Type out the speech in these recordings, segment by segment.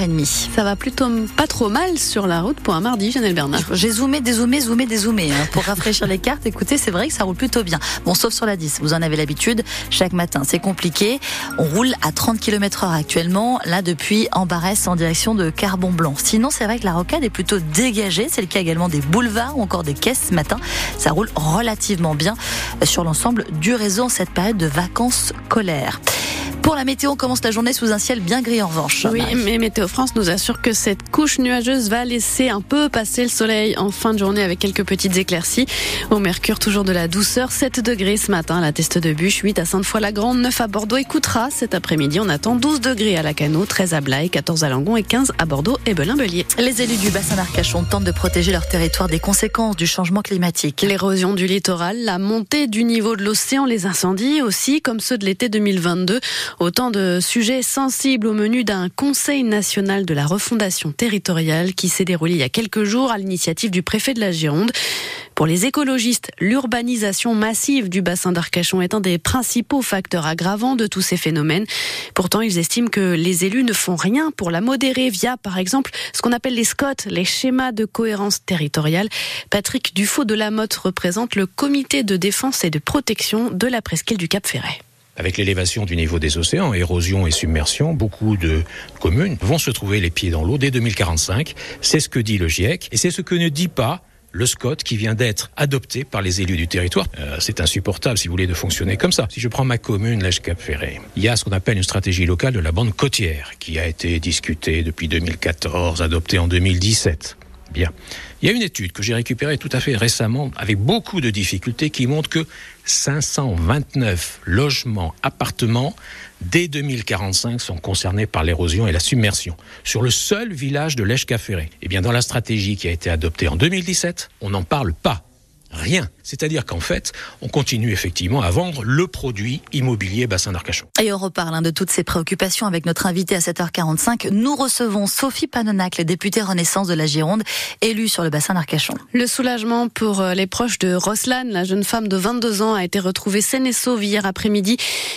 11h30. Ça va plutôt pas trop mal sur la route pour un mardi, Janelle Bernard. J'ai zoomé, dézoomé, zoomé, dézoomé. Hein, pour rafraîchir les cartes, écoutez, c'est vrai que ça roule plutôt bien. Bon, sauf sur la 10, vous en avez l'habitude. Chaque matin, c'est compliqué. On roule à 30 km heure actuellement, là depuis Embarès en direction de Carbon Blanc. Sinon, c'est vrai que la rocade est plutôt dégagée. C'est le cas également des boulevards ou encore des caisses ce matin. Ça roule relativement bien sur l'ensemble du réseau en cette période de vacances scolaires. Pour la météo, on commence la journée sous un ciel bien gris en revanche. Oui, mais Météo France nous assure que cette couche nuageuse va laisser un peu passer le soleil en fin de journée avec quelques petites éclaircies. Au Mercure, toujours de la douceur, 7 degrés ce matin la Teste de Bûche, 8 à Sainte-Foy-la-Grande, 9 à Bordeaux et Coutras. Cet après-midi, on attend 12 degrés à Lacano, 13 à Blaye, 14 à Langon et 15 à Bordeaux et Belin-Bellier. Les élus du bassin d'Arcachon tentent de protéger leur territoire des conséquences du changement climatique. L'érosion du littoral, la montée du niveau de l'océan, les incendies aussi, comme ceux de l'été 2022. Autant de sujets sensibles au menu d'un Conseil national de la refondation territoriale qui s'est déroulé il y a quelques jours à l'initiative du préfet de la Gironde. Pour les écologistes, l'urbanisation massive du bassin d'Arcachon est un des principaux facteurs aggravants de tous ces phénomènes. Pourtant, ils estiment que les élus ne font rien pour la modérer via, par exemple, ce qu'on appelle les SCOT, les schémas de cohérence territoriale. Patrick Dufaux de la Motte représente le comité de défense et de protection de la presqu'île du Cap Ferret. Avec l'élévation du niveau des océans, érosion et submersion, beaucoup de communes vont se trouver les pieds dans l'eau dès 2045. C'est ce que dit le GIEC et c'est ce que ne dit pas le SCOT qui vient d'être adopté par les élus du territoire. Euh, c'est insupportable, si vous voulez, de fonctionner comme ça. Si je prends ma commune, l'Èche Cap Ferré, il y a ce qu'on appelle une stratégie locale de la bande côtière qui a été discutée depuis 2014, adoptée en 2017. Bien. Il y a une étude que j'ai récupérée tout à fait récemment avec beaucoup de difficultés qui montre que 529 logements, appartements, dès 2045 sont concernés par l'érosion et la submersion sur le seul village de l'Èche-Caféré. Eh bien, dans la stratégie qui a été adoptée en 2017, on n'en parle pas. Rien. C'est-à-dire qu'en fait, on continue effectivement à vendre le produit immobilier bassin d'Arcachon. Et on reparle hein, de toutes ces préoccupations avec notre invité à 7h45. Nous recevons Sophie Panonacle, députée Renaissance de la Gironde, élue sur le bassin d'Arcachon. Le soulagement pour euh, les proches de Roslane, la jeune femme de 22 ans, a été retrouvée saine et sauve hier après-midi,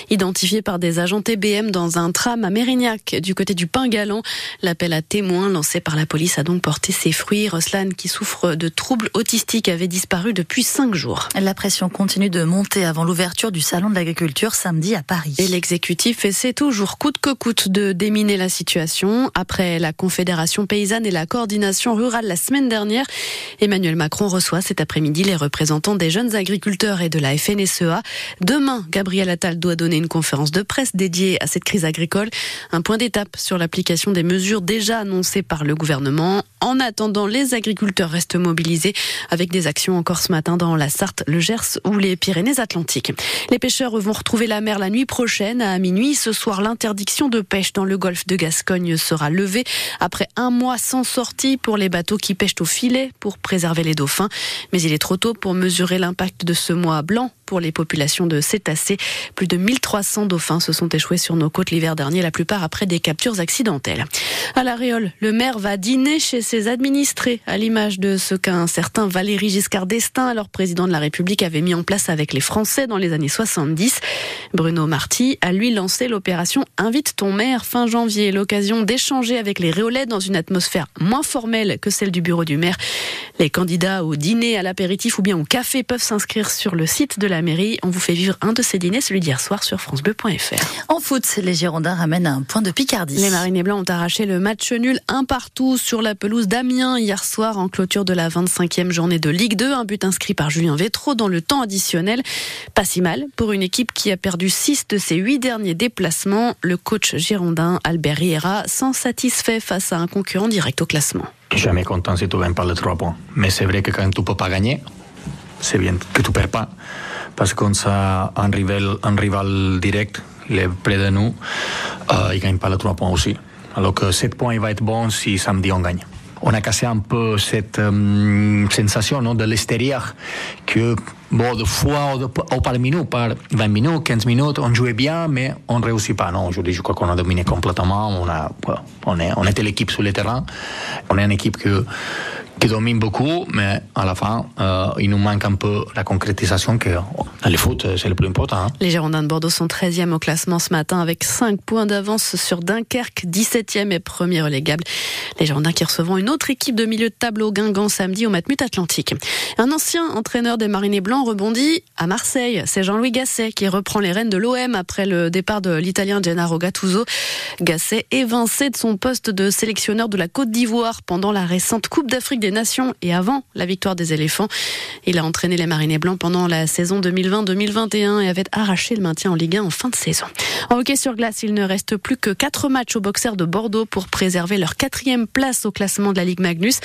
identifiée par des agents TBM dans un tram à Mérignac, du côté du Pingalan. L'appel à témoins lancé par la police a donc porté ses fruits. Roslane, qui souffre de troubles autistiques, avait disparu depuis cinq jours. La pression continue de monter avant l'ouverture du Salon de l'agriculture samedi à Paris. Et l'exécutif essaie toujours coûte que coûte de déminer la situation. Après la Confédération paysanne et la coordination rurale la semaine dernière, Emmanuel Macron reçoit cet après-midi les représentants des jeunes agriculteurs et de la FNSEA. Demain, Gabriel Attal doit donner une conférence de presse dédiée à cette crise agricole. Un point d'étape sur l'application des mesures déjà annoncées par le gouvernement. En attendant, les agriculteurs restent mobilisés avec des actions encore ce dans la Sarthe, le Gers ou les Pyrénées-Atlantiques. Les pêcheurs vont retrouver la mer la nuit prochaine à minuit. Ce soir, l'interdiction de pêche dans le golfe de Gascogne sera levée après un mois sans sortie pour les bateaux qui pêchent au filet pour préserver les dauphins. Mais il est trop tôt pour mesurer l'impact de ce mois blanc pour les populations de cétacés. Plus de 1300 dauphins se sont échoués sur nos côtes l'hiver dernier, la plupart après des captures accidentelles. À la Réole, le maire va dîner chez ses administrés, à l'image de ce qu'un certain Valéry Giscard d'Estaing, alors président de la République, avait mis en place avec les Français dans les années 70. Bruno Marty a lui lancé l'opération Invite ton maire fin janvier, l'occasion d'échanger avec les Réolais dans une atmosphère moins formelle que celle du bureau du maire. Les candidats au dîner, à l'apéritif ou bien au café peuvent s'inscrire sur le site de la mairie. On vous fait vivre un de ces dîners, celui d'hier soir sur francebleu.fr. En foot, les Girondins ramènent un point de Picardie. Les Marinés Blancs ont arraché le match nul un partout sur la pelouse d'Amiens hier soir en clôture de la 25e journée de Ligue 2. Un but inscrit par Julien Vétro dans le temps additionnel. Pas si mal pour une équipe qui a perdu 6 de ses 8 derniers déplacements. Le coach girondin Albert Riera s'en satisfait face à un concurrent direct au classement. Jamais content si tu gagnes pas les 3 points. Mais c'est vrai que quand tu peux pas gagner, c'est bien que tu perds pas. Parce qu'on a un rival, un rival direct, il est près de nous, euh, il gagne pas les 3 points aussi. Alors que 7 points, il va être bon si samedi on gagne. On a cassé un peu cette euh, sensation non, de l'extérieur que, bon, de fois par minute, par 20 minutes, 15 minutes, on jouait bien, mais on ne réussit pas. Non, aujourd'hui, je crois qu'on a dominé complètement. On, a, on, est, était l'équipe sur le terrain. On est une équipe qui domine beaucoup, mais à la fin, euh, il nous manque un peu la concrétisation que dans le foot, c'est le plus important. Hein. Les Girondins de Bordeaux sont 13e au classement ce matin avec 5 points d'avance sur Dunkerque, 17e et premier relégable. Les Girondins qui recevront une autre équipe de milieu de tableau Guingamp samedi au Matmut Atlantique. Un ancien entraîneur des Marinés Blancs rebondit à Marseille. C'est Jean-Louis Gasset qui reprend les rênes de l'OM après le départ de l'Italien Gennaro Gattuso. Gasset évincé de son poste de sélectionneur de la Côte d'Ivoire pendant la récente Coupe d'Afrique des Nations et avant la victoire des éléphants. Il a entraîné les Marinés Blancs pendant la saison 2020-2021 et avait arraché le maintien en Ligue 1 en fin de saison. En hockey sur glace, il ne reste plus que quatre matchs aux boxeurs de Bordeaux pour préserver leur quatrième place au classement de la Ligue Magnus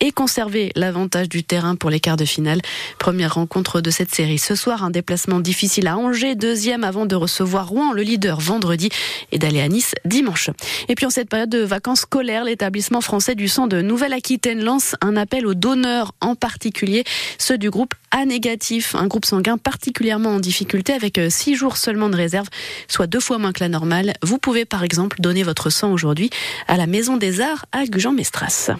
et conserver l'avantage du terrain pour les quarts de finale. Première rencontre de cette série ce soir, un déplacement difficile à Angers, deuxième avant de recevoir Rouen, le leader vendredi, et d'aller à Nice dimanche. Et puis en cette période de vacances scolaires, l'établissement français du sang de Nouvelle-Aquitaine lance un appel aux donneurs, en particulier ceux du groupe A négatif, un groupe sanguin particulièrement en difficulté avec euh, six jours seulement de réserve, soit deux fois moins que la normale. Vous pouvez par exemple donner votre sang aujourd'hui à la Maison des Arts à Gujan-Mestras.